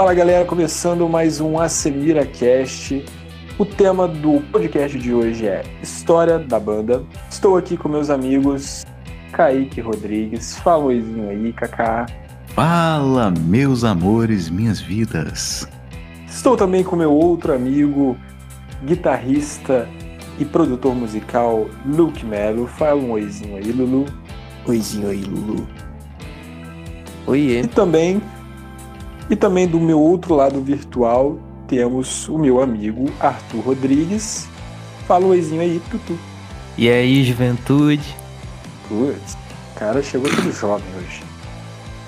Fala galera, começando mais um Asemira Cast. O tema do podcast de hoje é História da Banda. Estou aqui com meus amigos Kaique Rodrigues. Fala oizinho aí, Kaká. Fala, meus amores, minhas vidas. Estou também com meu outro amigo, guitarrista e produtor musical, Luke Melo. Fala um oizinho aí, Lulu. Oizinho aí, Lulu. Oiê. E também, e também do meu outro lado virtual, temos o meu amigo Arthur Rodrigues. Fala um oizinho aí, Tutu. E aí, juventude? Putz, cara chegou tudo jovem hoje.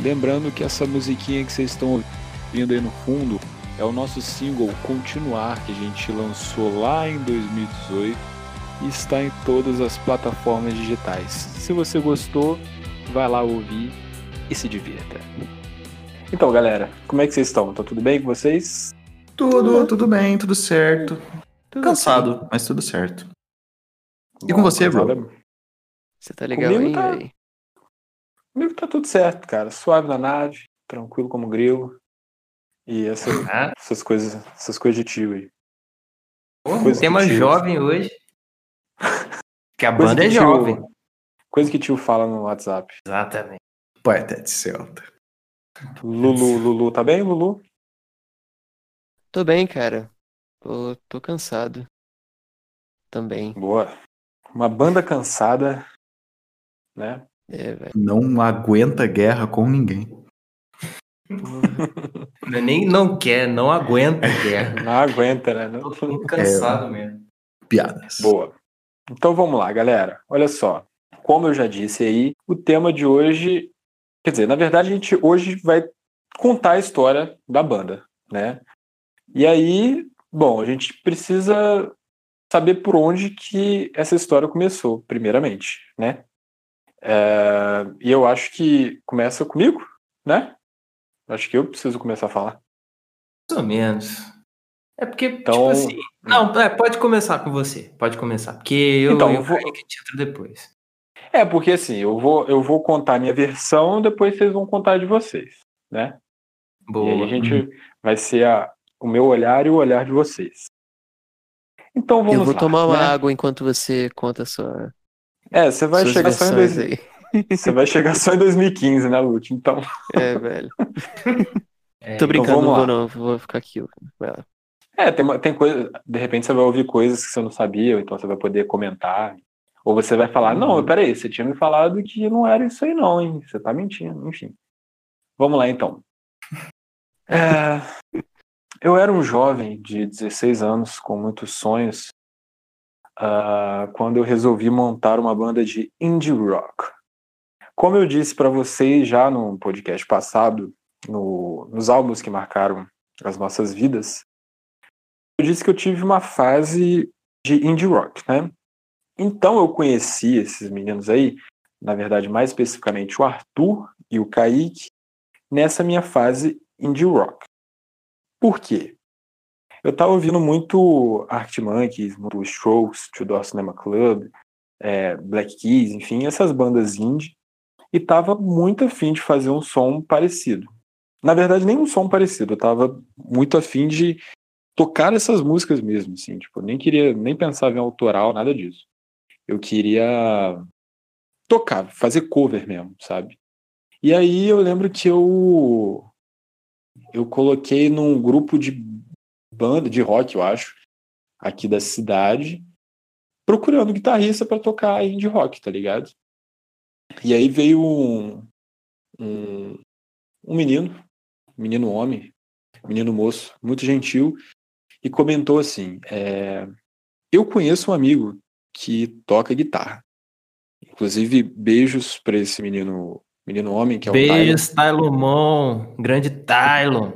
Lembrando que essa musiquinha que vocês estão ouvindo aí no fundo é o nosso single Continuar, que a gente lançou lá em 2018 e está em todas as plataformas digitais. Se você gostou, vai lá ouvir e se divirta. Então, galera, como é que vocês estão? Tá tudo bem com vocês? Tudo, tudo bem, tudo certo. Tudo Cansado, assim. mas tudo certo. E Bom, com você, bro? Você tá legal Comigo aí? Tá... Comigo tá tudo certo, cara. Suave na nave, tranquilo como grilo. E essa, ah. essas coisas, essas coisas de tio aí. Pô, tema tio... jovem hoje. que a banda é tio... jovem. Coisa que tio fala no WhatsApp. Exatamente. Poeta de Celta. Lulu, Lulu, tá bem, Lulu? Tô bem, cara. Tô, tô cansado. Também. Boa. Uma banda cansada, né? É. Não aguenta guerra com ninguém. Nem não quer, não aguenta guerra. Não aguenta, né? Não... Tô cansado é, mesmo. Piadas. Boa. Então vamos lá, galera. Olha só. Como eu já disse aí, o tema de hoje. Quer dizer, na verdade, a gente hoje vai contar a história da banda, né? E aí, bom, a gente precisa saber por onde que essa história começou, primeiramente, né? É, e eu acho que começa comigo, né? Acho que eu preciso começar a falar. Mais ou menos. É porque, então, tipo assim. Não, é, pode começar com você. Pode começar. Porque eu, então, eu vou. Que entra depois. É, porque assim, eu vou, eu vou contar a minha versão, depois vocês vão contar de vocês, né? Boa. E aí a gente uhum. vai ser a, o meu olhar e o olhar de vocês. Então vamos lá. Eu vou lá, tomar uma né? água enquanto você conta a sua. É, você vai chegar só em dois... Você vai chegar só em 2015, né, Lute? Então. É, velho. É, Tô brincando, então não vou não, vou ficar aqui. É, tem, tem coisa. De repente você vai ouvir coisas que você não sabia, então você vai poder comentar. Ou você vai falar, não, uhum. peraí, você tinha me falado que não era isso aí, não, hein? Você tá mentindo, enfim. Vamos lá então. É, eu era um jovem de 16 anos com muitos sonhos uh, quando eu resolvi montar uma banda de indie rock. Como eu disse para vocês já no podcast passado, no, nos álbuns que marcaram as nossas vidas, eu disse que eu tive uma fase de indie rock, né? Então eu conheci esses meninos aí, na verdade, mais especificamente o Arthur e o Kaique, nessa minha fase indie rock. Por quê? Eu tava ouvindo muito Art Monkeys, muito Strokes, Tudor Cinema Club, é, Black Keys, enfim, essas bandas indie, e tava muito afim de fazer um som parecido. Na verdade, nem um som parecido, eu tava muito afim de tocar essas músicas mesmo, assim, tipo, nem queria, nem pensava em autoral, nada disso. Eu queria tocar, fazer cover mesmo, sabe? E aí eu lembro que eu eu coloquei num grupo de banda de rock, eu acho, aqui da cidade, procurando guitarrista para tocar indie rock, tá ligado? E aí veio um, um, um menino, menino homem, menino moço, muito gentil, e comentou assim: é, Eu conheço um amigo que toca guitarra. Inclusive, beijos para esse menino menino homem, que é o Beijos, Tylon. Grande Tylon.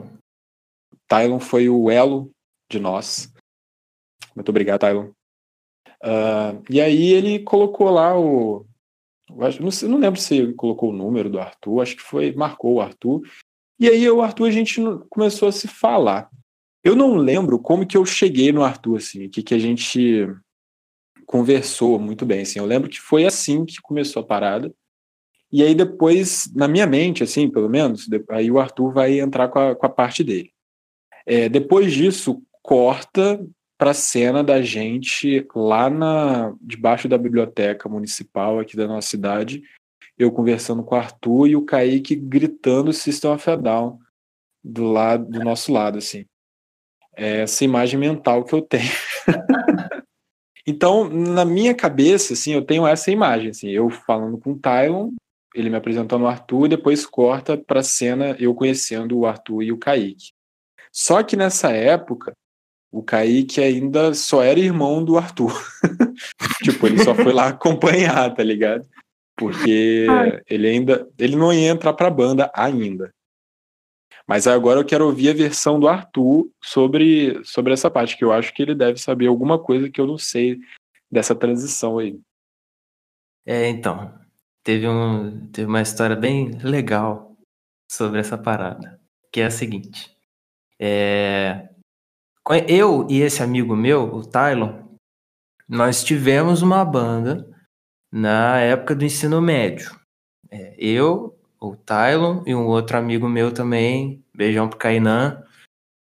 Tylon foi o elo de nós. Muito obrigado, Tylon. Uh, e aí ele colocou lá o. Não, sei, não lembro se ele colocou o número do Arthur, acho que foi, marcou o Arthur. E aí o Arthur a gente começou a se falar. Eu não lembro como que eu cheguei no Arthur, assim, que, que a gente conversou muito bem, assim. Eu lembro que foi assim que começou a parada. E aí depois, na minha mente, assim, pelo menos, aí o Arthur vai entrar com a, com a parte dele. É, depois disso, corta para a cena da gente lá na debaixo da biblioteca municipal aqui da nossa cidade, eu conversando com o Arthur e o Kaique gritando System of a Down do lado do nosso lado assim. É essa imagem mental que eu tenho. então, na minha cabeça, assim, eu tenho essa imagem, assim, eu falando com o Tylon, ele me apresentando o Arthur, depois corta para a cena eu conhecendo o Arthur e o Kaique. Só que nessa época, o Kaique ainda só era irmão do Arthur. tipo, ele só foi lá acompanhar, tá ligado? Porque ele ainda. Ele não ia entrar pra banda ainda. Mas agora eu quero ouvir a versão do Arthur sobre, sobre essa parte, que eu acho que ele deve saber alguma coisa que eu não sei dessa transição aí. É, então. Teve, um, teve uma história bem legal sobre essa parada. Que é a seguinte. É, eu e esse amigo meu, o Tylon, nós tivemos uma banda na época do ensino médio. É, eu, o Tylon e um outro amigo meu também, beijão pro Kainan.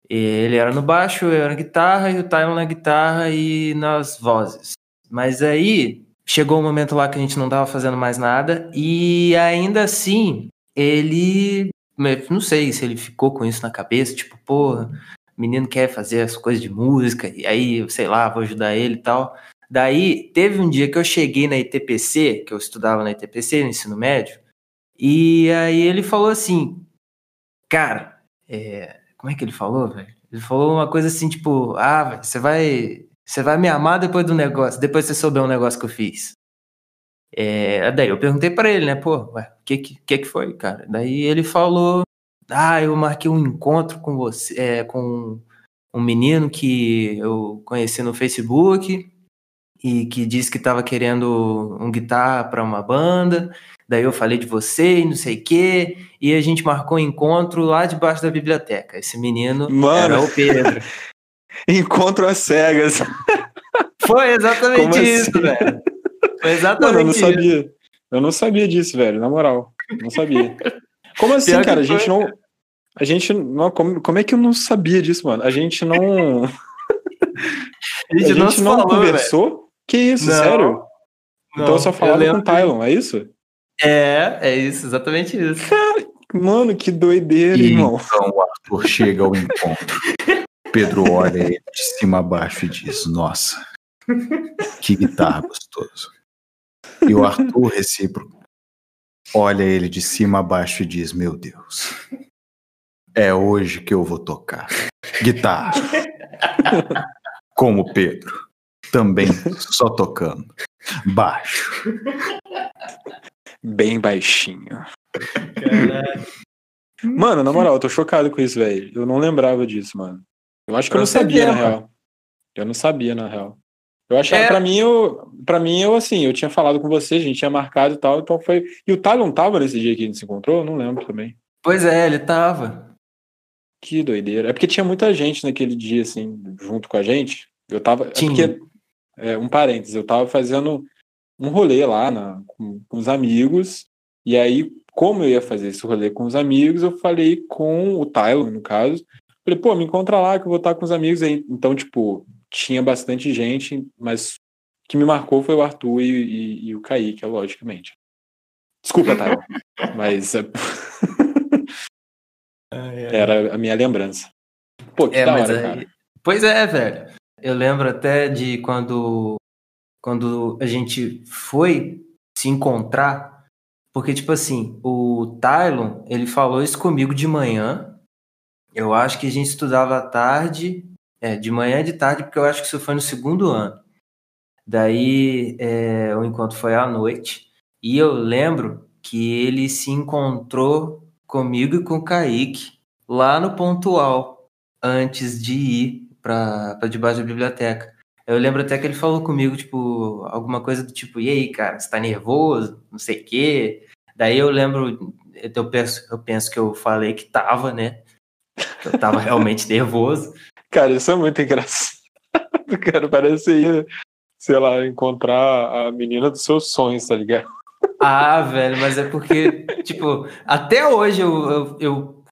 Ele era no baixo, eu era na guitarra, e o Tylon na guitarra e nas vozes. Mas aí chegou um momento lá que a gente não tava fazendo mais nada, e ainda assim, ele. Não sei se ele ficou com isso na cabeça, tipo, porra, menino quer fazer as coisas de música, e aí, sei lá, vou ajudar ele e tal. Daí, teve um dia que eu cheguei na ITPC, que eu estudava na ITPC, no ensino médio, e aí ele falou assim, cara, é... como é que ele falou, velho? Ele falou uma coisa assim, tipo, ah, você vai, você vai me amar depois do negócio, depois você souber um negócio que eu fiz. É, daí eu perguntei para ele, né, pô, o que, que que foi, cara? Daí ele falou ah, eu marquei um encontro com você, é, com um menino que eu conheci no Facebook e que disse que estava querendo um guitarra para uma banda. Daí eu falei de você e não sei o quê, e a gente marcou um encontro lá debaixo da biblioteca. Esse menino Mano. era o Pedro. encontro às cegas. Foi exatamente Como isso, assim? velho. Foi exatamente Mano, eu não isso. sabia. Eu não sabia disso, velho, na moral. Não sabia. Como assim, Pior cara? A gente não. A gente não. Como, como é que eu não sabia disso, mano? A gente não. a gente, a gente não, falou, conversou? Véio. Que isso, não, sério? Não, então eu só falava com o Tylon, é isso? É, é isso, exatamente isso. Cara, mano, que doideira, e irmão. Então o Arthur chega ao encontro. Pedro olha ele de cima a baixo e diz: Nossa, que guitarra gostoso. E o Arthur recíproco olha ele de cima a baixo e diz: Meu Deus, é hoje que eu vou tocar guitarra. Como Pedro, também só tocando baixo. Bem baixinho. Mano, na moral, eu tô chocado com isso, velho. Eu não lembrava disso, mano. Eu acho que eu, eu não sabia, na real. Eu não sabia, na real. Eu achava, é. pra mim, eu, pra mim, eu, assim, eu tinha falado com você, a gente tinha marcado e tal, então foi. E o Talon tava nesse dia que a gente se encontrou? Eu não lembro também. Pois é, ele tava. Que doideira. É porque tinha muita gente naquele dia, assim, junto com a gente. Eu tava. Tinha. É porque, é, um parênteses, eu tava fazendo um rolê lá na, com, com os amigos, e aí, como eu ia fazer esse rolê com os amigos, eu falei com o Tyler, no caso. Falei, pô, me encontra lá que eu vou estar com os amigos aí. Então, tipo, tinha bastante gente, mas o que me marcou foi o Arthur e, e, e o Kaique, logicamente. Desculpa, tá? mas é era a minha lembrança. Pô, que é, da hora, cara. Pois é, velho. Eu lembro até de quando, quando a gente foi se encontrar, porque, tipo assim, o Tylon, ele falou isso comigo de manhã. Eu acho que a gente estudava à tarde é, de manhã e de tarde, porque eu acho que isso foi no segundo ano. Daí é, o encontro foi à noite. E eu lembro que ele se encontrou comigo e com o Kaique lá no Pontual, antes de ir para debaixo da biblioteca. Eu lembro até que ele falou comigo, tipo, alguma coisa do tipo, e aí, cara, você tá nervoso? Não sei o quê. Daí eu lembro, eu penso, eu penso que eu falei que tava, né? Eu tava realmente nervoso. Cara, isso é muito engraçado. Cara, parece sei lá, encontrar a menina dos seus sonhos, tá ligado? Ah, velho, mas é porque, tipo, até hoje eu, eu, eu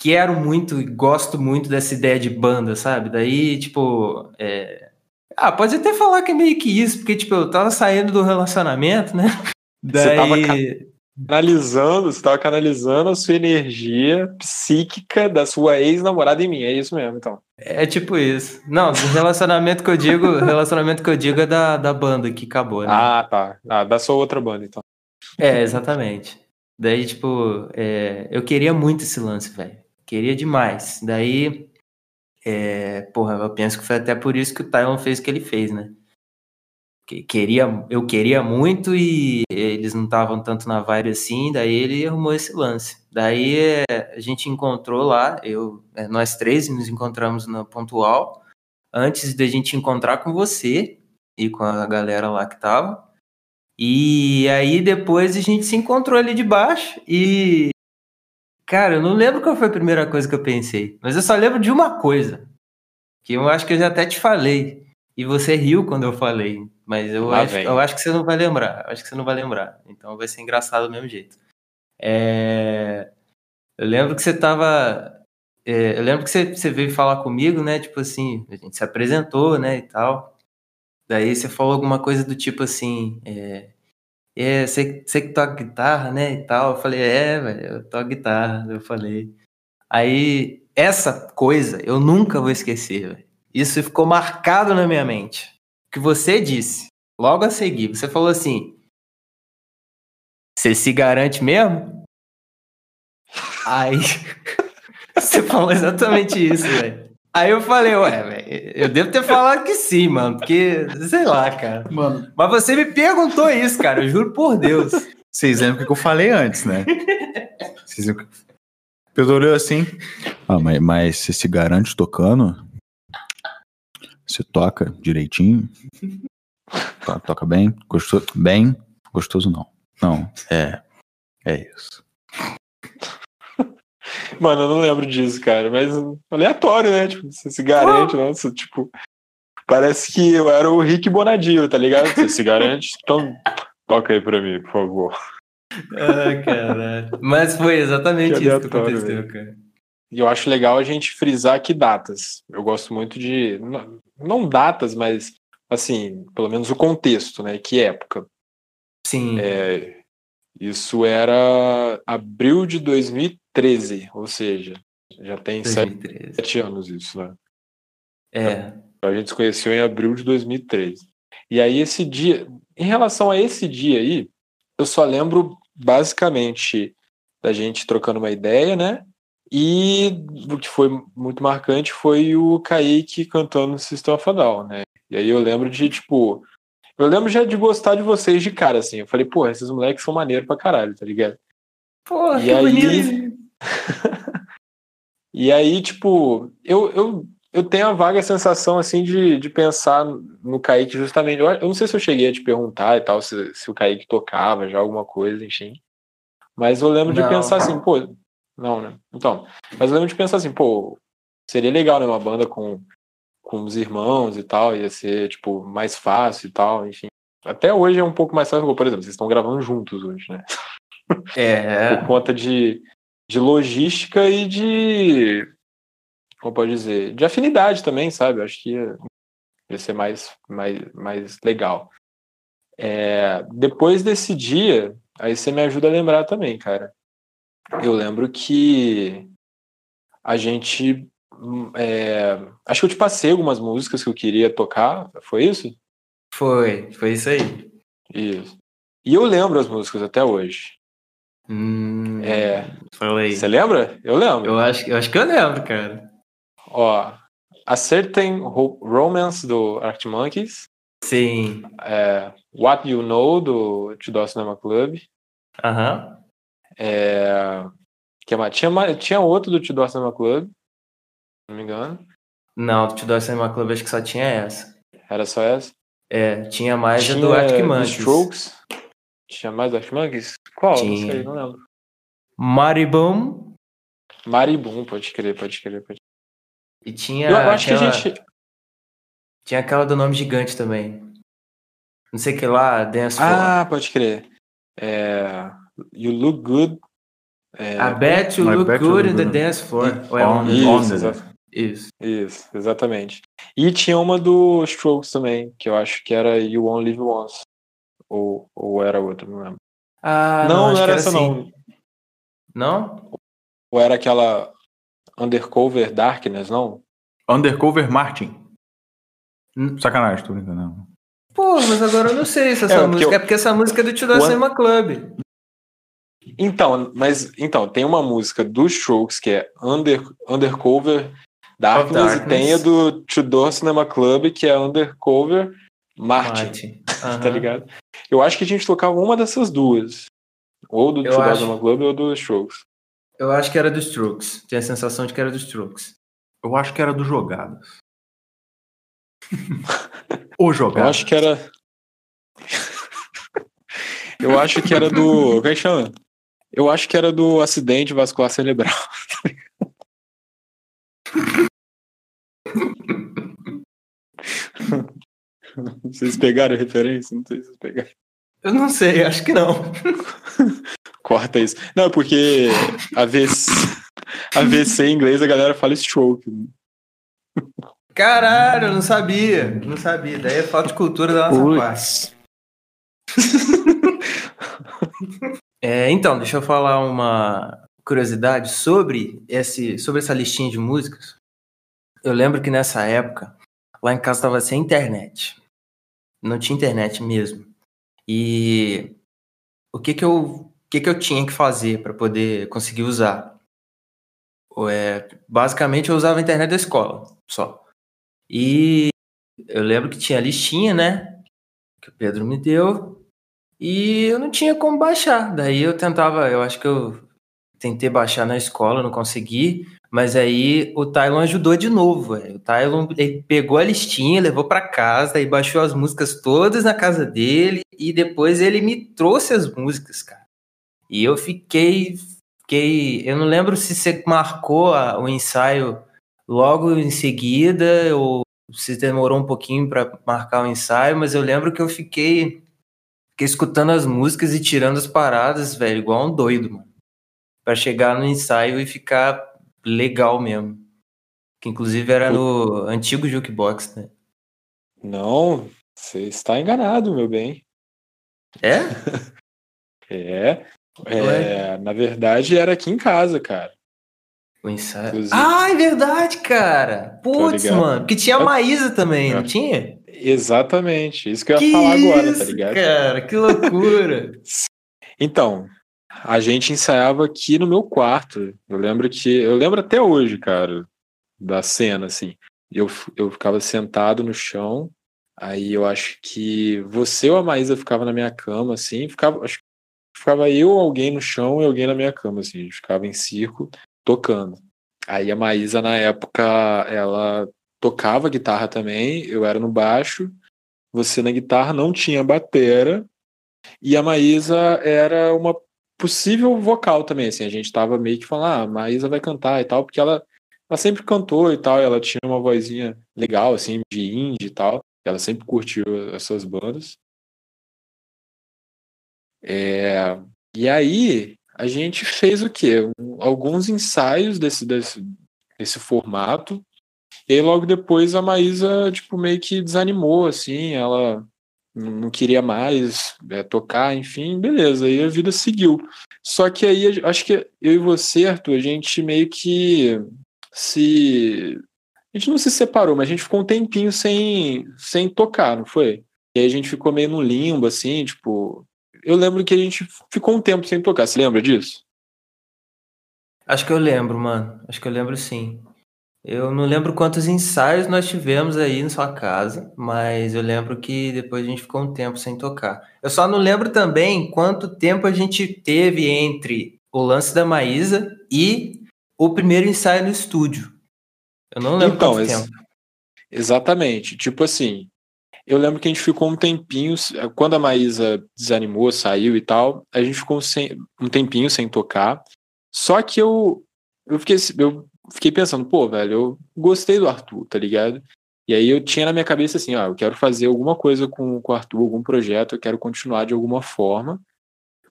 quero muito e gosto muito dessa ideia de banda, sabe? Daí, tipo, é... ah, pode até falar que é meio que isso, porque, tipo, eu tava saindo do relacionamento, né? Daí... Você tava canalizando, você tava canalizando a sua energia psíquica da sua ex-namorada em mim, é isso mesmo, então. É tipo isso. Não, relacionamento que eu digo, relacionamento que eu digo é da, da banda que acabou, né? Ah, tá. Ah, da sua outra banda, então. É, exatamente. Daí, tipo, é, eu queria muito esse lance, velho. Queria demais. Daí, é, porra, eu penso que foi até por isso que o Tylon fez o que ele fez, né? Queria, eu queria muito e eles não estavam tanto na vibe assim, daí ele arrumou esse lance. Daí é, a gente encontrou lá, eu, é, nós três nos encontramos na Pontual, antes da gente encontrar com você e com a galera lá que tava. E aí depois a gente se encontrou ali de baixo e. Cara, eu não lembro qual foi a primeira coisa que eu pensei, mas eu só lembro de uma coisa. Que eu acho que eu já até te falei. E você riu quando eu falei. Mas eu, acho, eu acho que você não vai lembrar. Acho que você não vai lembrar. Então vai ser engraçado do mesmo jeito. É... Eu lembro que você tava. É... Eu lembro que você, você veio falar comigo, né? Tipo assim, a gente se apresentou, né? E tal. Daí você falou alguma coisa do tipo assim. É, é você, você que toca guitarra, né? E tal. Eu falei, é, velho, eu toco guitarra. Eu falei. Aí, essa coisa eu nunca vou esquecer, velho. Isso ficou marcado na minha mente. O que você disse, logo a seguir, você falou assim: Você se garante mesmo? Aí. você falou exatamente isso, velho. Aí eu falei, ué, velho, eu devo ter falado que sim, mano, porque, sei lá, cara. Mano. Mas você me perguntou isso, cara, eu juro por Deus. Vocês lembram o que eu falei antes, né? Vocês lembram que... Pedro olhou assim. Ah, mas, mas você se garante tocando? Você toca direitinho? toca bem? Gostoso? Bem? Gostoso não. Não, é. É isso. Mano, eu não lembro disso, cara, mas aleatório, né? Tipo, você se garante, nossa, tipo. Parece que eu era o Rick Bonadio, tá ligado? Você se garante? Então, toca aí pra mim, por favor. Ah, caralho. Mas foi exatamente que isso que aconteceu, mesmo. cara. E eu acho legal a gente frisar que datas. Eu gosto muito de. Não datas, mas assim, pelo menos o contexto, né? Que época. Sim. É, isso era abril de 2013, ou seja, já tem 2013. sete anos isso, né? É. A gente se conheceu em abril de 2013. E aí esse dia, em relação a esse dia aí, eu só lembro basicamente da gente trocando uma ideia, né? E o que foi muito marcante foi o Kaique cantando System of a Down, né? E aí eu lembro de, tipo, eu lembro já de gostar de vocês de cara, assim. Eu falei, pô, esses moleques são maneiros pra caralho, tá ligado? Pô, e que aí... bonito. e aí, tipo, eu, eu, eu tenho a vaga sensação, assim, de, de pensar no Kaique justamente. Eu, eu não sei se eu cheguei a te perguntar e tal, se, se o Kaique tocava já alguma coisa, enfim. Mas eu lembro não. de pensar assim, pô, não, né? Então, mas eu lembro de pensar assim, pô, seria legal, né? Uma banda com, com os irmãos e tal, ia ser, tipo, mais fácil e tal, enfim. Até hoje é um pouco mais fácil, por exemplo, vocês estão gravando juntos hoje, né? É. por conta de, de logística e de. Como pode dizer? De afinidade também, sabe? Eu acho que ia, ia ser mais, mais, mais legal. É, depois desse dia, aí você me ajuda a lembrar também, cara eu lembro que a gente. É, acho que eu te passei algumas músicas que eu queria tocar, foi isso? Foi, foi isso aí. Isso. E eu lembro as músicas até hoje. Hum, é. Falei. Você lembra? Eu lembro. Eu acho, eu acho que eu lembro, cara. Ó, A Certain Romance do Art Monkeys. Sim. É, What You Know do Tudor Cinema Club. Aham. É... Que mais? Tinha, tinha outro do Tudor Cinema Club, não me engano. Não, do Tudor Cinema Club acho que só tinha essa. Era só essa? É, tinha mais tinha a do Arctic Monkeys. Strokes? Tinha mais do Arctic Monkeys? Qual? Tinha. Não sei, não lembro. Maribum. Maribum, pode crer, pode crer, pode E tinha. Eu acho aquela... que a gente. Tinha aquela do nome gigante também. Não sei que lá, Dance. Ah, pode crer. É, you look good. É, I bet you I look bet you good look in the dance floor. Ou é On- on- Isso, on exa- Isso. isso, exatamente. E tinha uma do Strokes também, que eu acho que era You Won't Live Once. Ou, ou era outra, não lembro. Ah, não, não que era essa assim. não. Não? Ou era aquela Undercover Darkness, não? Undercover Martin. Hum. Sacanagem, tô brincando. não. Pô, mas agora eu não sei se essa É, porque música. eu- É porque essa música é do Tio da an- Cinema Club. Então, mas então, tem uma música do Strokes que é Under, Undercover Darkness, Darkness. e tem a do Tudor Cinema Club que é Undercover Martin, Martin. tá Aham. ligado? Eu acho que a gente tocava uma dessas duas. Ou do Eu Tudor acho. Cinema Club ou do Strokes. Eu acho que era dos Strokes. Tinha a sensação de que era dos Strokes. Eu acho que era do Jogadas. o Eu Jogadas. acho que era. Eu acho que era do. Como é que chama? Eu acho que era do acidente vascular cerebral. Vocês pegaram a referência? Não sei se vocês pegaram. Eu não sei, acho que não. Corta isso. Não, porque AVC, AVC em inglês a galera fala stroke. Caralho, eu não sabia. Não sabia. Daí é falta de cultura da nossa parte. É, então, deixa eu falar uma curiosidade sobre, esse, sobre essa listinha de músicas. Eu lembro que nessa época, lá em casa estava sem internet. Não tinha internet mesmo. E o que que eu, o que que eu tinha que fazer para poder conseguir usar? É, basicamente, eu usava a internet da escola, só. E eu lembro que tinha a listinha, né? Que o Pedro me deu. E eu não tinha como baixar. Daí eu tentava, eu acho que eu tentei baixar na escola, não consegui. Mas aí o Tylon ajudou de novo. véio. O Tylon pegou a listinha, levou para casa e baixou as músicas todas na casa dele. E depois ele me trouxe as músicas, cara. E eu fiquei. fiquei eu não lembro se você marcou a- o ensaio logo em seguida ou se demorou um pouquinho para marcar o ensaio, mas eu lembro que eu fiquei, fiquei escutando as músicas e tirando as paradas, velho, igual um doido, mano. Pra chegar no ensaio e ficar legal mesmo. Que inclusive era no antigo jukebox, né? Não, você está enganado, meu bem. É? É. é, na verdade, era aqui em casa, cara. O ensaio. Inclusive. Ah, é verdade, cara. Putz, ligado? mano. Porque tinha a Maísa também, não É. tinha? Exatamente. Isso que eu ia que falar agora, isso, tá ligado? Cara, que loucura. Então, a gente ensaiava aqui no meu quarto. Eu lembro que. Eu lembro até hoje, cara, da cena, assim. Eu, eu ficava sentado no chão. Aí eu acho que você ou a Maísa ficava na minha cama, assim. Ficava, acho ficava eu, alguém no chão e alguém na minha cama, assim. A gente ficava em círculo, tocando. Aí a Maísa, na época, ela tocava guitarra também. Eu era no baixo. Você na guitarra não tinha batera. E a Maísa era uma possível vocal também, assim, a gente tava meio que falando, ah, a Maísa vai cantar e tal, porque ela, ela sempre cantou e tal, e ela tinha uma vozinha legal, assim, de indie e tal, ela sempre curtiu essas bandas. É, e aí, a gente fez o quê? Alguns ensaios desse, desse, desse formato, e aí logo depois a Maísa, tipo, meio que desanimou, assim, ela não queria mais é, tocar, enfim, beleza, aí a vida seguiu. Só que aí acho que eu e você, Arthur, a gente meio que se. A gente não se separou, mas a gente ficou um tempinho sem, sem tocar, não foi? E aí a gente ficou meio no limbo, assim, tipo. Eu lembro que a gente ficou um tempo sem tocar, você lembra disso? Acho que eu lembro, mano. Acho que eu lembro sim. Eu não lembro quantos ensaios nós tivemos aí na sua casa, mas eu lembro que depois a gente ficou um tempo sem tocar. Eu só não lembro também quanto tempo a gente teve entre o lance da Maísa e o primeiro ensaio no estúdio. Eu não lembro Então, quanto tempo. Exatamente. Tipo assim, eu lembro que a gente ficou um tempinho, quando a Maísa desanimou, saiu e tal, a gente ficou sem, um tempinho sem tocar. Só que eu, eu, fiquei, eu fiquei pensando, pô, velho, eu gostei do Arthur, tá ligado? E aí eu tinha na minha cabeça assim, ó, eu quero fazer alguma coisa com, com o Arthur, algum projeto, eu quero continuar de alguma forma.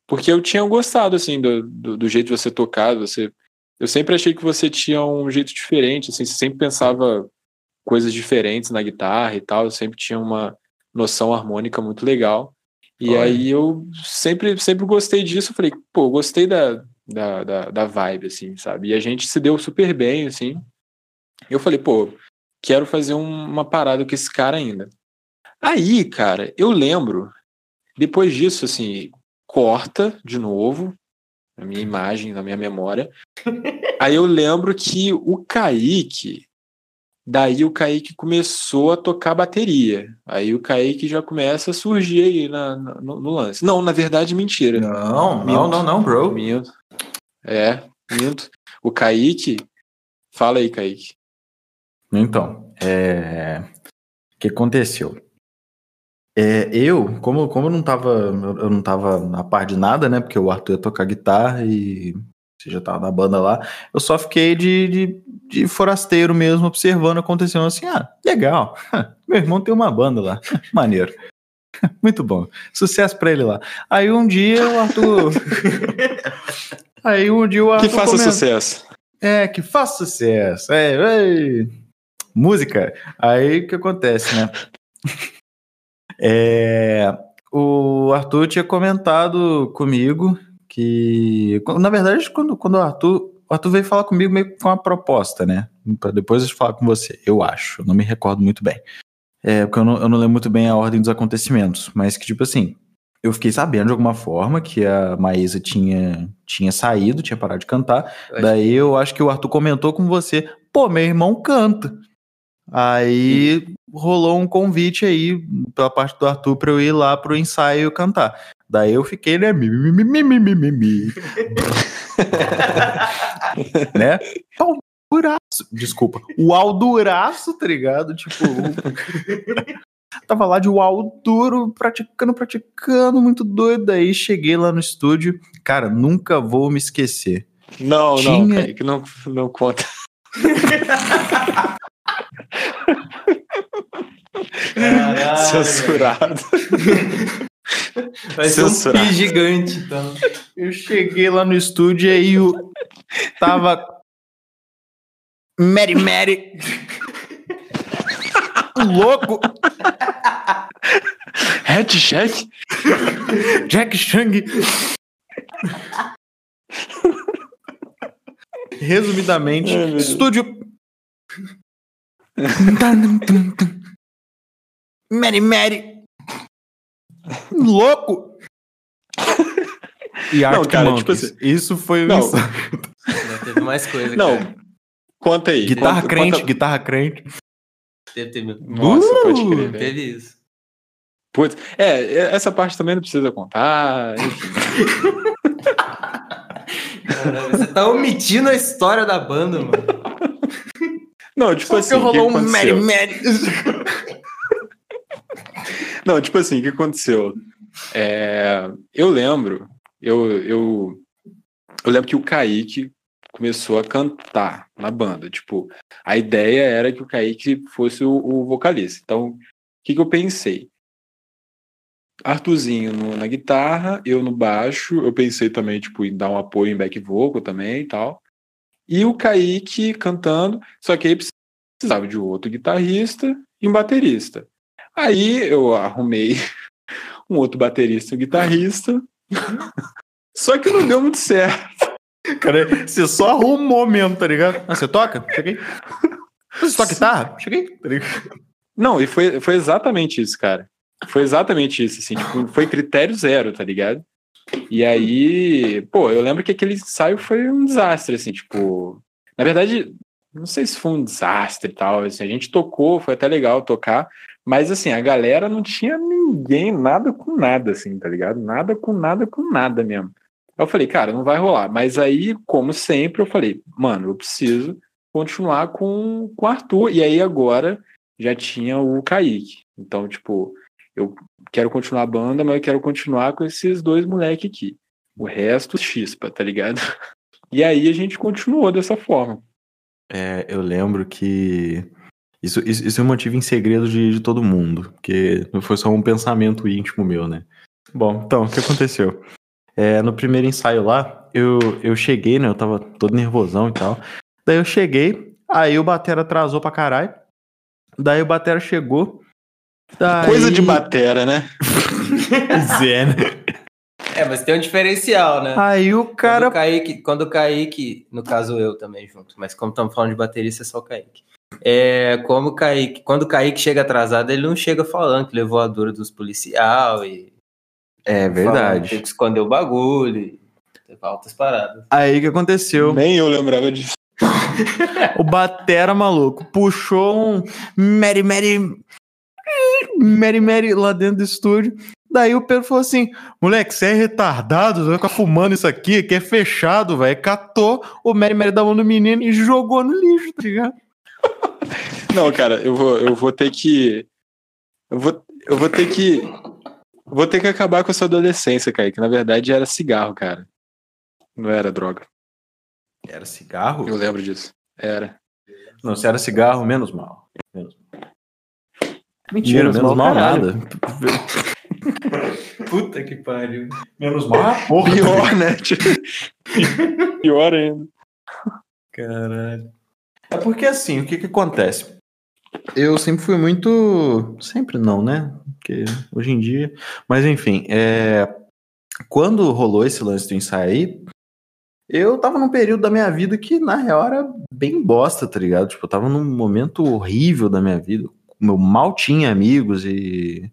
Porque eu tinha gostado, assim, do, do, do jeito de você tocar, você... Eu sempre achei que você tinha um jeito diferente, assim, você sempre pensava coisas diferentes na guitarra e tal, eu sempre tinha uma noção harmônica muito legal. E Olha. aí eu sempre, sempre gostei disso, falei, pô, gostei da, da, da, da vibe, assim, sabe? E a gente se deu super bem, assim. Eu falei, pô, quero fazer um, uma parada com esse cara ainda. Aí, cara, eu lembro, depois disso, assim, corta de novo a minha imagem, na minha memória. Aí eu lembro que o Kaique, daí o Kaique começou a tocar bateria. Aí o Kaique já começa a surgir aí na, na no, no, lance. Não, na verdade, mentira. Não, não, não, não, bro. É, minto. O Kaique. Fala aí, Kaique. Então, é... o que aconteceu? É, eu, como, como eu não tava, eu não tava na par de nada, né? Porque o Arthur ia tocar guitarra e você já tava na banda lá, eu só fiquei de, de, de forasteiro mesmo, observando acontecendo assim, ah, legal, meu irmão tem uma banda lá, maneiro. Muito bom. Sucesso pra ele lá. Aí um dia o Arthur. Aí um dia o Arthur. Que faça comenta... sucesso. É, que faça sucesso. É, é, música. Aí o que acontece, né? é, o Arthur tinha comentado comigo que. Na verdade, quando, quando o Arthur. O Arthur veio falar comigo meio com uma proposta, né? Pra depois eu falar com você, eu acho. Não me recordo muito bem. É, porque eu não, eu não lembro muito bem a ordem dos acontecimentos. Mas que, tipo assim, eu fiquei sabendo de alguma forma que a Maísa tinha, tinha saído, tinha parado de cantar. Eu Daí eu acho que o Arthur comentou com você: pô, meu irmão canta. Aí rolou um convite aí pela parte do Arthur para eu ir lá pro ensaio cantar. Daí eu fiquei, né? Mi, mi, mi, mi, mi, mi, mi. né? Alduraço. Desculpa. O Alduraço, tá ligado? Tipo. Tava lá de uau duro, praticando, praticando, muito doido. Daí cheguei lá no estúdio. Cara, nunca vou me esquecer. Não, Tinha... não, Kaique, não, não conta. Caralho, Censurado. Vai ser um pi gigante, então. Eu cheguei lá no estúdio e aí eu tava. Mary Mary. Louco! Head Jack? Jack Chang. Resumidamente, Ai, estúdio. Mary Mary. Louco! E Não, cara, tipo assim, isso foi não. isso. teve mais coisa, Não, cara. Conta aí. Guitarra conta, crente, conta... guitarra crente. Teve, teve. Nossa, uh, pode crer. Teve isso. Putz, é, essa parte também não precisa contar. Caramba, você tá omitindo a história da banda, mano. Não, tipo Só assim. Que rolou que um Mary Mary. Não, tipo assim, o que aconteceu? É, eu lembro, eu, eu, eu lembro que o Kaique começou a cantar na banda. Tipo, a ideia era que o Kaique fosse o, o vocalista. Então, o que, que eu pensei? Arthurzinho no, na guitarra, eu no baixo. Eu pensei também, tipo, em dar um apoio em back vocal também e tal. E o Kaique cantando, só que aí precisava de outro guitarrista e um baterista. Aí eu arrumei um outro baterista e um guitarrista. só que não deu muito certo. Cara, você só arrumou mesmo, tá ligado? Ah, você toca? Cheguei. Você toca guitarra? Cheguei, tá Não, e foi, foi exatamente isso, cara. Foi exatamente isso, assim, tipo, foi critério zero, tá ligado? E aí, pô, eu lembro que aquele ensaio foi um desastre, assim, tipo. Na verdade, não sei se foi um desastre e tal, assim, a gente tocou, foi até legal tocar, mas assim, a galera não tinha ninguém, nada com nada, assim, tá ligado? Nada com nada com nada mesmo. Eu falei, cara, não vai rolar. Mas aí, como sempre, eu falei, mano, eu preciso continuar com, com o Arthur. E aí agora já tinha o Kaique. Então, tipo, eu quero continuar a banda, mas eu quero continuar com esses dois moleques aqui. O resto, chispa, tá ligado? E aí a gente continuou dessa forma. É, eu lembro que Isso, isso, isso eu mantive em segredo de, de todo mundo, porque não foi só um pensamento íntimo meu, né? Bom, então, o que aconteceu? É, no primeiro ensaio lá, eu, eu cheguei, né? Eu tava todo nervosão e tal. Daí eu cheguei, aí o Batera atrasou pra caralho. Daí o Batera chegou. Daí... Coisa de batera, né? Zé, né? É, mas tem um diferencial, né? Aí o Quando cara. o Kaique, quando o Kaique, no caso eu também junto, mas como estamos falando de baterista, é só o Kaique. É, como o Kaique, quando o Kaique chega atrasado, ele não chega falando que levou a dura dos policial e É verdade. tem que esconder o bagulho altas paradas. Aí o que aconteceu? Nem eu lembrava disso. O Batera maluco puxou um Mary Mary. Mary Mary lá dentro do estúdio. Daí o Pedro falou assim: moleque, você é retardado, você vai ficar fumando isso aqui, que é fechado, velho. Catou o Mary Mary da mão do menino e jogou no lixo, tá ligado? Não, cara, eu vou, eu vou ter que. Eu vou, eu vou ter que. Vou ter que acabar com a sua adolescência, Kaique. Na verdade era cigarro, cara. Não era droga. Era cigarro? Eu lembro disso. Era. Não, se era cigarro, menos mal. Menos mal. Mentira, Menos menos, mal, mal, nada. Puta que pariu. Menos mal, ah, porra. Pior, né? Pior ainda. Caralho. É porque assim, o que que acontece? Eu sempre fui muito. Sempre não, né? Porque hoje em dia. Mas enfim, é... quando rolou esse lance do ensaio aí, eu tava num período da minha vida que, na real, era bem bosta, tá ligado? Tipo, eu tava num momento horrível da minha vida. Eu mal tinha amigos e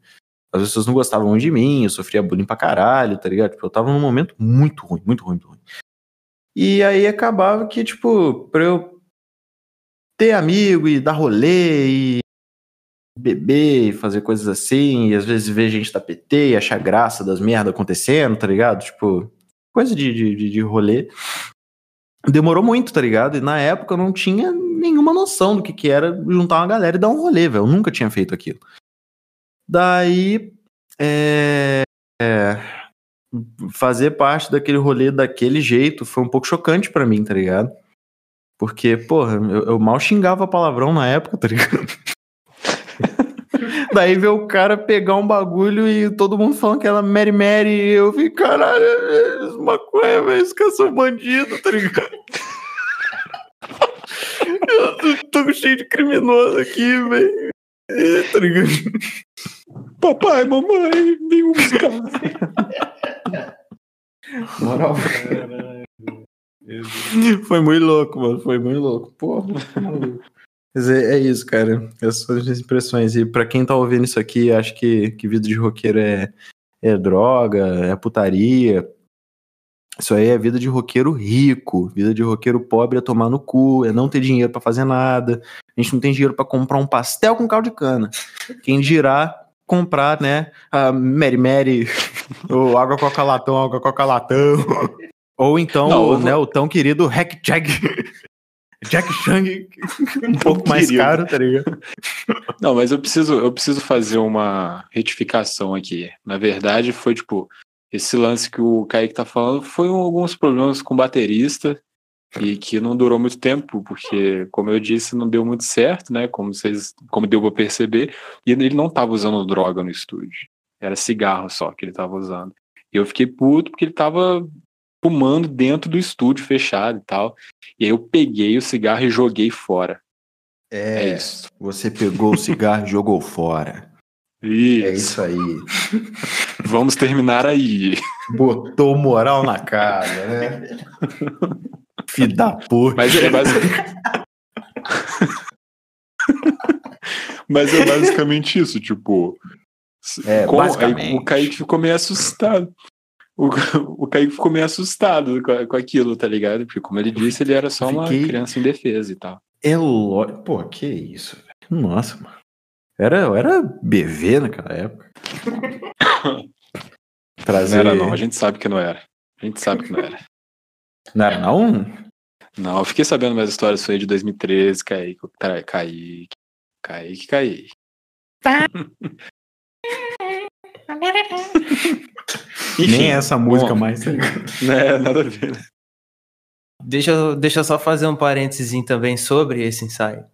as pessoas não gostavam de mim, eu sofria bullying pra caralho, tá ligado? Tipo, eu tava num momento muito ruim, muito ruim, muito ruim. E aí acabava que, tipo, pra eu ter amigo e dar rolê e beber fazer coisas assim, e às vezes ver gente da PT e achar graça das merdas acontecendo, tá ligado? Tipo, coisa de, de, de- rolê. Demorou muito, tá ligado? E na época eu não tinha nenhuma noção do que, que era juntar uma galera e dar um rolê, velho. Eu nunca tinha feito aquilo. Daí, é, é, fazer parte daquele rolê daquele jeito foi um pouco chocante pra mim, tá ligado? Porque, porra, eu, eu mal xingava palavrão na época, tá ligado? Daí ver o cara pegar um bagulho e todo mundo falando que era Mary Mary, e eu vi, caralho, é isso, maconha, velho, os caras são bandidos, tá ligado? Eu tô cheio de criminoso aqui, velho. É, Tá ligado? Papai, mamãe, vem um buscar. Moral. Foi muito louco, mano. Foi muito louco. Porra, maluco. Mas é, é isso, cara. Essas são as minhas impressões. E pra quem tá ouvindo isso aqui, acho que, que vida de roqueiro é, é droga, é putaria. Isso aí é vida de roqueiro rico. Vida de roqueiro pobre é tomar no cu, é não ter dinheiro pra fazer nada. A gente não tem dinheiro pra comprar um pastel com caldo de cana. Quem dirá comprar, né, a Mary Mary, ou água coca latão, água coca latão. Ou então, Não, o, vou- né, o tão querido Hack Jack. Jack Chang, um pouco mais caro, tá ligado? Não, mas eu preciso, eu preciso fazer uma retificação aqui. Na verdade, foi tipo, esse lance que o Kaique tá falando foi um- alguns problemas com o baterista e que não durou muito tempo, porque, como eu disse, não deu muito certo, né? Como vocês, como deu pra perceber, e ele não tava usando droga no estúdio. Era cigarro só que ele tava usando. E eu fiquei puto porque ele tava fumando dentro do estúdio fechado e tal. E aí eu peguei o cigarro e joguei fora. É, isso. Você pegou o cigarro e jogou fora. Isso. É isso aí. Vamos terminar aí. Botou moral na casa, né? Filho da puta. Mas é, basic- Mas é basicamente isso, tipo. É, aí basicamente. o Kaique ficou meio assustado. O, o Kaique ficou meio assustado com, com aquilo, tá ligado? Porque, como ele disse, ele era só uma Fiquei- criança indefesa e tal. É lógico. Pô, que isso, velho. Nossa, mano. Era, eu era BV naquela época. Não era, não. A gente sabe que não era. A gente sabe que não era. Não era, não? Não, eu fiquei sabendo mais histórias disso aí de 2013, Kaique. Tra- Kaique. Kaique, Nem essa música bom. mais. tá ligado? Não é nada a ver, né? Deixa, eu- deixa eu só fazer um parênteses também sobre esse ensaio.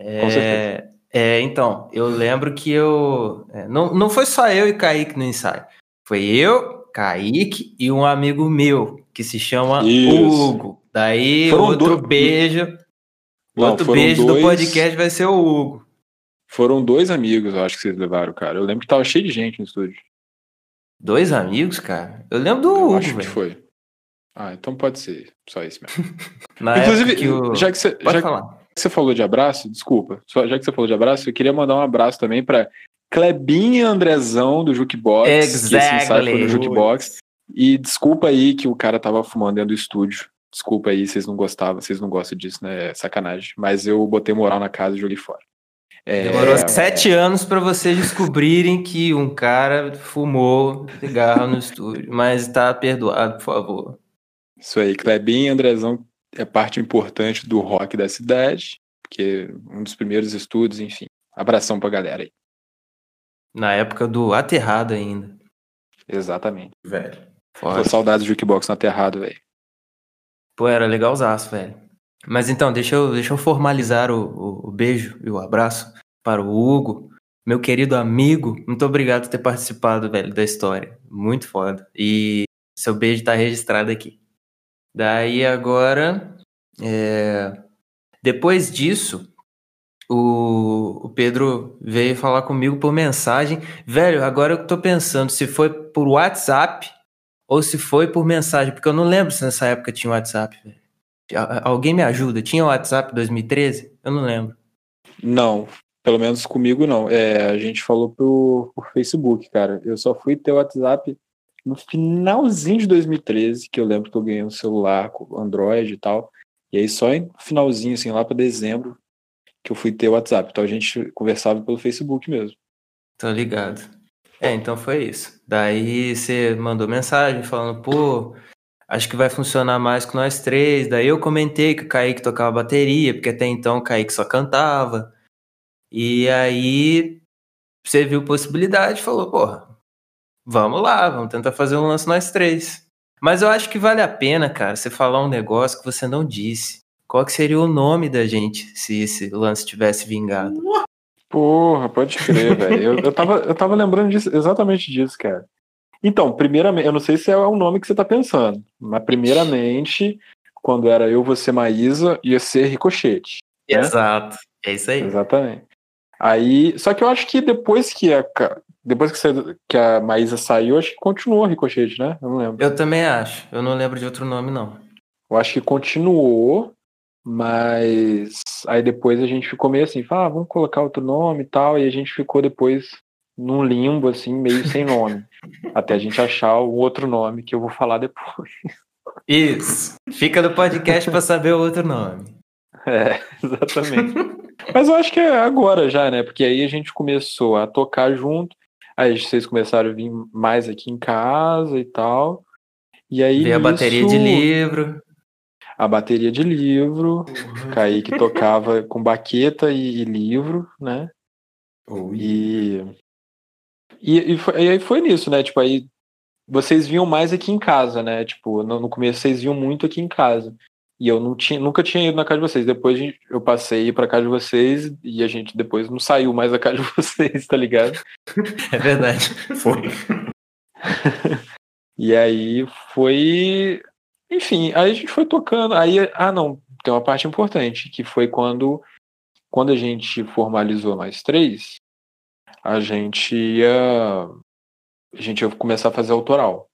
Com certeza. É, então, eu lembro que eu. é, não, não foi só eu e Kaique no ensaio. Foi eu, Kaique e um amigo meu, que se chama Isso. Hugo. Daí, Foram outro dois- beijo. Não, outro beijo do dois- podcast vai ser o Hugo. Foram dois amigos, eu acho que vocês levaram, cara. Eu lembro que tava cheio de gente no estúdio. Dois amigos, cara? Eu lembro do eu Hugo, acho que velho. foi. Ah, então pode ser só isso mesmo. Inclusive, que o... já, que você, Pode já falar. que você falou de abraço, desculpa, só, já que você falou de abraço, eu queria mandar um abraço também pra Clebinha Andrezão do Jukebox. Que foi Exactly. no Jukebox. E desculpa aí que o cara tava fumando dentro do estúdio. Desculpa aí, vocês não gostavam, vocês não gostam disso, né? É sacanagem. Mas eu botei moral na casa e joguei fora. É, Demorou sete anos pra vocês descobrirem que um cara fumou cigarro no estúdio. Mas tá perdoado, por favor. Isso aí, Clebinho e Andrezão é parte importante do rock da cidade, porque um dos primeiros estúdios, enfim. Abração pra galera aí. Na época do aterrado ainda. Exatamente. Velho. Foda. Tô saudades do Jukebox no aterrado, velho. Pô, era legalzaço, velho. Mas então, deixa eu, deixa eu formalizar o, o, o beijo e o abraço para o Hugo, meu querido amigo. Muito obrigado por ter participado, velho, da história. Muito foda. E seu beijo tá registrado aqui. Daí agora, é, depois disso, o, o Pedro veio falar comigo por mensagem. Velho, agora eu tô pensando se foi por WhatsApp ou se foi por mensagem, porque eu não lembro se nessa época tinha WhatsApp, velho. Alguém me ajuda? Tinha WhatsApp 2013? Eu não lembro. Não, pelo menos comigo não. É, a gente falou por, por Facebook, cara. Eu só fui ter o WhatsApp no finalzinho de 2013, que eu lembro que eu ganhei um celular com Android e tal. E aí só em finalzinho, assim, lá para dezembro, que eu fui ter o WhatsApp. Então a gente conversava pelo Facebook mesmo. Tô ligado. É, então foi isso. Daí você mandou mensagem falando, pô, acho que vai funcionar mais com nós três. Daí eu comentei que o Kaique tocava bateria, porque até então o Kaique só cantava. E aí você viu possibilidade e falou, porra, vamos lá, vamos tentar fazer um lance nós três. Mas eu acho que vale a pena, cara, você falar um negócio que você não disse. Qual que seria o nome da gente se esse lance tivesse vingado? Porra, pode crer, velho. Eu, eu, tava, eu tava lembrando disso, exatamente disso, cara. Então, primeiramente, eu não sei se é o nome que você tá pensando, mas primeiramente, quando era eu, você, Maísa, ia ser Ricochete. né? Exato. É isso aí. Exatamente. Aí, só que eu acho que depois que a, depois que, você- que a Maísa saiu, acho que continuou Ricochete, né? Eu não lembro. Eu também acho. Eu não lembro de outro nome, não. Eu acho que continuou, mas aí depois a gente ficou meio assim, ah, vamos colocar outro nome e tal, e a gente ficou depois num limbo, assim, meio sem nome. até a gente achar o outro nome que eu vou falar depois. Isso. Fica no podcast pra saber o outro nome. É, exatamente. Mas eu acho que é agora já, né? Porque aí a gente começou a tocar junto, aí vocês começaram a vir mais aqui em casa e tal. E aí Ver a bateria de livro. A bateria de livro, Kaique tocava com baqueta e, e livro, né? E... E, e, foi, e aí foi nisso, né? Tipo, aí vocês vinham mais aqui em casa, né? Tipo, no, no começo vocês vinham muito aqui em casa. E eu não tinha, nunca tinha ido na casa de vocês. Depois gente- eu passei pra casa de vocês e a gente depois não saiu mais da casa de vocês, tá ligado? É verdade. Foi. E aí foi. Enfim, aí a gente foi tocando. Aí, ah, não, tem uma parte importante, que foi quando, quando a gente formalizou nós três, a gente ia. A gente ia começar a fazer autoral,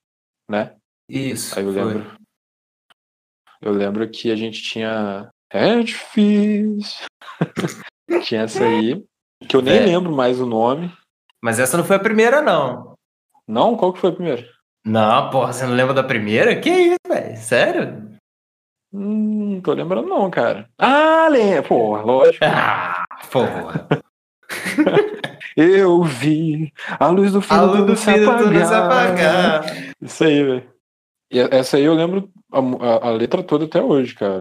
né? Isso. Aí eu foi. lembro. Eu lembro que a gente tinha. É difícil. tinha essa aí. Que eu nem É. lembro mais o nome. Mas essa não foi a primeira, não. Não? Qual que foi a primeira? Não, porra, você não lembra da primeira? Que isso, velho? Sério? Hum, não tô lembrando, não, cara. Ah, lembro. Pô, lógico. Ah, porra. Eu vi a luz do fim A do luz do túnel se fim do túnel se apagar. Isso aí, velho. E essa aí eu lembro a, a- a letra toda até hoje, cara.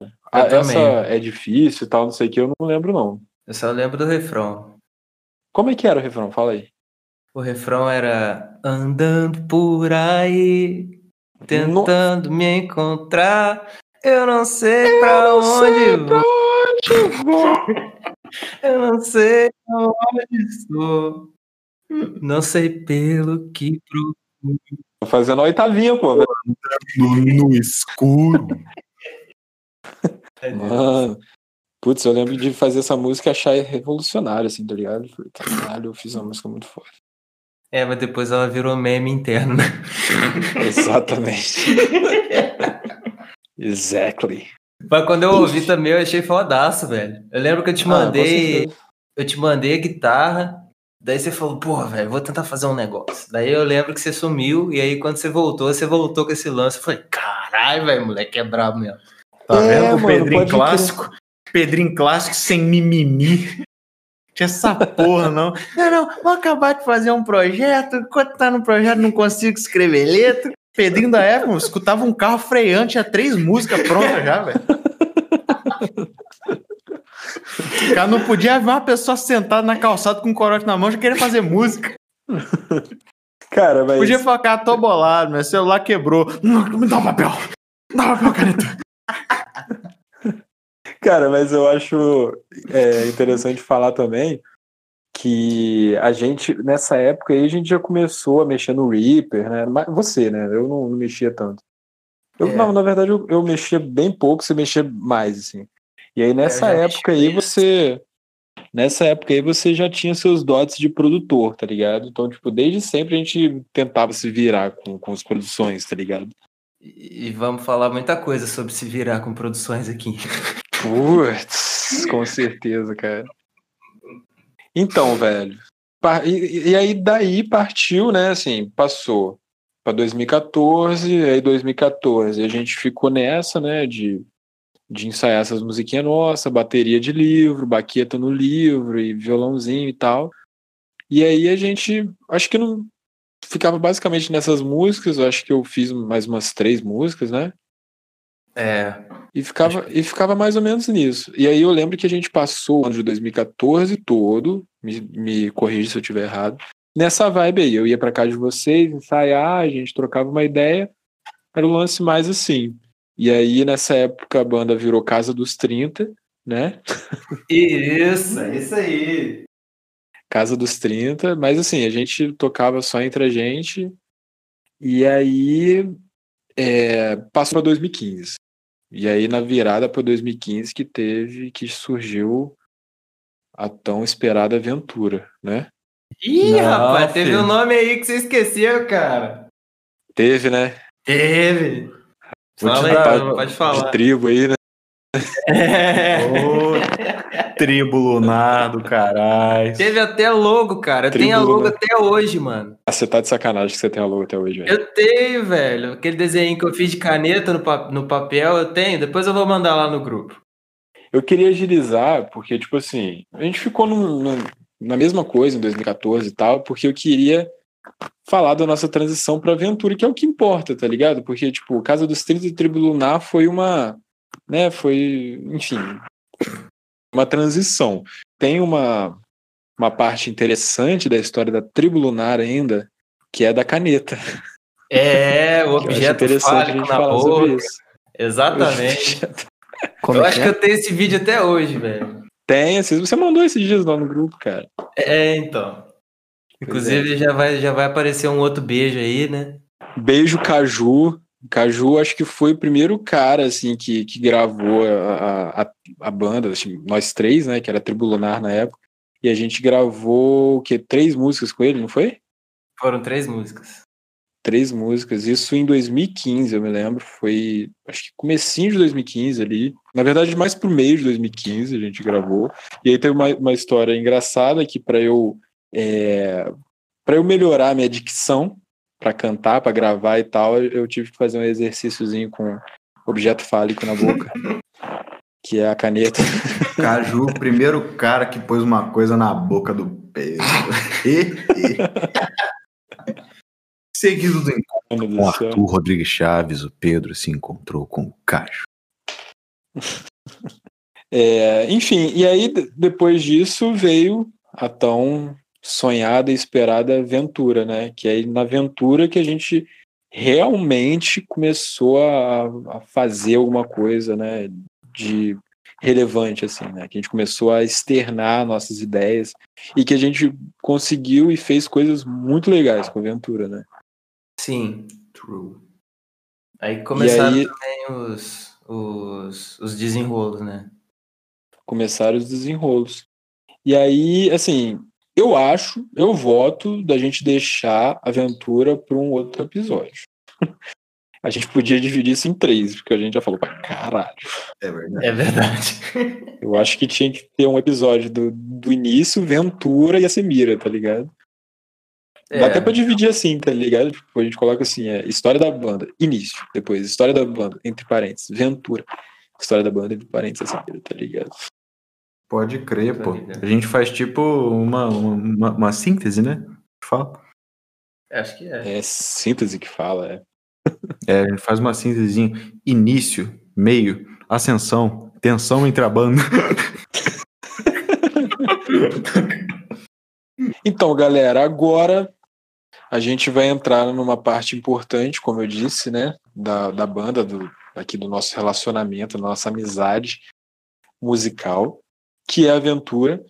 Eu essa é difícil e tal, não sei o que, eu não lembro, não. Eu só lembro do refrão. Como é que era o refrão? Fala aí. O refrão era andando por aí, tentando me encontrar. Eu não sei pra não sei onde pra vou. onde vou. Eu não sei onde estou. Não sei pelo que procuro. Tô fazendo a oitavinha, pô. No, no escuro. Mano. Putz, eu lembro de fazer essa música e achar revolucionária, assim, tá ligado? Falei, caralho, eu fiz uma música muito foda. É, mas depois ela virou meme interno? Exatamente. exactly. Mas quando eu ouvi também, eu achei fodaço, velho. Eu lembro que eu te Ah, mandei. certeza. eu te mandei a guitarra. Daí você falou, pô, velho, vou tentar fazer um negócio. Daí eu lembro que você sumiu, e aí quando você voltou, você voltou com esse lance. Eu falei, caralho, velho, moleque é brabo mesmo. Tá É, vendo? mano, o Pedrinho clássico. Pedrinho clássico sem mimimi. Tinha essa porra, não. Não, não, vou acabar de fazer um projeto. Enquanto tá no projeto, não consigo escrever letra. Pedrinho da época, escutava um carro freando, tinha três músicas prontas já, velho. O cara não podia ver uma pessoa sentada na calçada com um corote na mão já queria fazer música. Cara, mas. Podia ficar, tô bolado, meu celular quebrou. Não, me dá um papel. Dá um papel, caneta. Cara, mas eu acho é, interessante falar também que a gente, nessa época aí, a gente já começou a mexer no Reaper, né? Mas Você, né? Eu não, não mexia tanto. Eu, É. não, na verdade, eu, eu mexia bem pouco, você mexia mais, assim. E aí, nessa já época aí, você. Nessa época aí, você já tinha seus dotes de produtor, tá ligado? Então, tipo, desde sempre a gente tentava se virar com, com as produções, tá ligado? E, e vamos falar muita coisa sobre se virar com produções aqui. Putz, com certeza, cara. Então, velho. E, aí daí partiu, né? Assim, passou para 2014, aí 2014 a gente ficou nessa, né? De, de ensaiar essas musiquinhas nossas, bateria de livro, baqueta no livro e violãozinho e tal. E aí a gente, acho que não ficava basicamente nessas músicas. Eu acho que eu fiz mais umas três músicas, né? É, E ficava, e ficava mais ou menos nisso. E aí eu lembro que a gente passou o ano de 2014 todo, me, me corrija se eu estiver errado, nessa vibe aí. Eu ia pra casa de vocês, ensaiar, a gente trocava uma ideia, era um lance mais assim. E aí nessa época a banda virou Casa dos 30, né? isso, é isso aí. Casa dos 30, mas assim, a gente tocava só entre a gente. E aí é, passou para 2015. E aí na virada para 2015 que teve, que surgiu a tão esperada aventura, né? Ih, Não, rapaz, teve filho. um nome aí que você esqueceu, cara. Teve, né? Teve. Fala aí, pode, pode De falar. tribo aí, né? É. Ô, tribo lunar do caralho. Teve até logo, cara. Eu tenho a logo até hoje, mano. Ah, Você tá de sacanagem que você tem a logo até hoje, velho. Eu tenho, velho. Aquele desenho que eu fiz de caneta no, pa- no papel, eu tenho. Depois eu vou mandar lá no grupo. Eu queria agilizar, porque, tipo assim, a gente ficou num- num- na mesma coisa em 2014 e tal, porque eu queria falar da nossa transição pra aventura, que é o que importa, tá ligado? Porque, tipo, Casa dos 30 e Tribo Lunar foi uma, né, foi, enfim, uma transição. Tem uma, uma parte interessante da história da Tribo Lunar ainda, que é da caneta. É, o que eu acho objeto fálico na boca. Exatamente. Como eu é acho que é? eu tenho esse vídeo até hoje, velho. Tem, você mandou esses dias lá no grupo, cara. É, então. Inclusive, já, vai, já vai aparecer um outro beijo aí, né? Beijo Caju. Caju, acho que foi o primeiro cara, assim, que, que gravou a, a, a banda, assim, nós três, né, que era Tribo Lunar na época, e a gente gravou, o quê? Três músicas com ele, não foi? Foram três músicas. Três músicas, isso em 2015, eu me lembro, foi, acho que comecinho de 2015 ali, na verdade mais pro meio de 2015 a gente gravou, e aí teve uma, uma história engraçada que para eu, é, para eu melhorar a minha dicção, para cantar, para gravar e tal, eu- tive que fazer um exercíciozinho com objeto fálico na boca, que é a caneta. Caju, o primeiro cara que pôs uma coisa na boca do Pedro. Seguido do encontro com. Arthur Rodrigues Chaves, o Pedro se encontrou com o Caju. É, enfim, e aí depois disso veio a tão sonhada e esperada aventura, né? Que é na aventura que a gente realmente começou a, a fazer alguma coisa, né? De relevante, assim, né? Que a gente começou a externar nossas ideias e que a gente conseguiu e fez coisas muito legais com a aventura, né? Sim, true. Aí começaram aí- também os, os, os desenrolos, né? Começaram os desenrolos. E aí, assim, eu acho, eu voto da gente deixar a aventura para um outro episódio. A gente podia dividir isso em três, porque a gente já falou pra caralho. É verdade. É verdade. Eu acho que tinha que ter um episódio do, do início, Ventura e a Semira, tá ligado? Dá É, até pra dividir assim, tá ligado? Tipo, a gente coloca assim, é história da banda, início, depois história da banda, entre parênteses, Ventura. História da banda, entre parênteses, a Semira, tá ligado? Pode crer, pô. A gente faz tipo uma, uma, uma síntese, né? Fala. Acho que é. É síntese que fala, é. É, a gente faz uma síntesezinha. Início, meio, ascensão, tensão entre a banda. Então, galera, agora a gente vai entrar numa parte importante, como eu disse, né? Da, da banda, do, aqui do nosso relacionamento, da nossa amizade musical, que é aventura.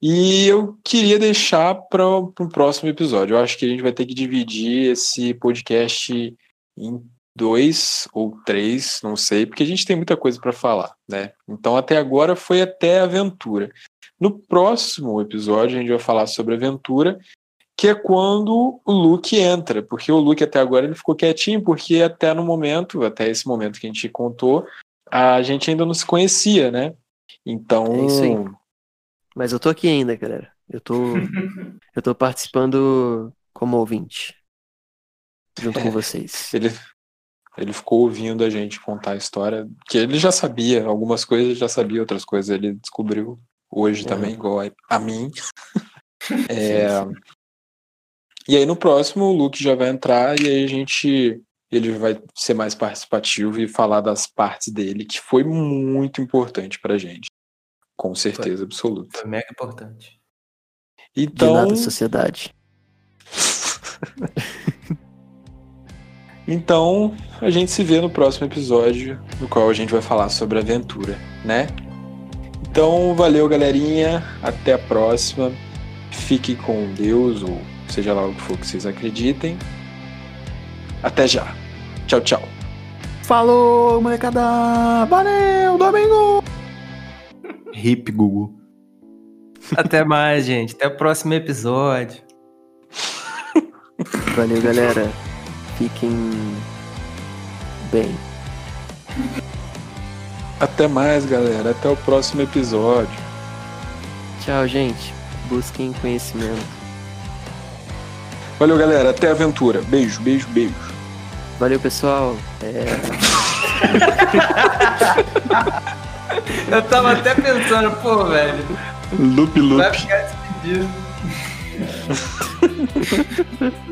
E eu queria deixar para o próximo episódio. Eu acho que a gente vai ter que dividir esse podcast em dois ou três, não sei, porque a gente tem muita coisa para falar, né? Então, até agora foi até aventura. No próximo episódio, a gente vai falar sobre aventura, que é quando o Luke entra, porque o Luke até agora ele ficou quietinho, porque até no momento, até esse momento que a gente contou, a gente ainda não se conhecia, né? Então, É isso aí. Mas eu tô aqui ainda, galera. Eu tô, eu tô participando como ouvinte. Junto com vocês. ele, ele ficou ouvindo a gente contar a história, que ele já sabia, algumas coisas já sabia, outras coisas ele descobriu hoje É. também, igual a, a mim. É, E aí no próximo o Luke já vai entrar e aí a gente ele vai ser mais participativo e falar das partes dele, que foi muito importante pra gente. Com certeza absoluta. Foi mega importante. De Então, nada, sociedade. então a gente se vê no próximo episódio, no qual a gente vai falar sobre aventura, né? Então, valeu, galerinha. Até a próxima. Fique com Deus, ou seja lá o que for que vocês acreditem. Até já. Tchau, tchau. Falou, molecada! Valeu, domingo! Hip Gugu. Até mais, gente. Até o próximo episódio. Valeu, galera. Fiquem bem. Até mais, galera. Até o próximo episódio. Tchau, gente. Busquem conhecimento. Valeu, galera. Até a aventura. Beijo, beijo, beijo. Valeu, pessoal. É, Eu tava até pensando, pô, velho. Loop, Vai loop. ficar despedido.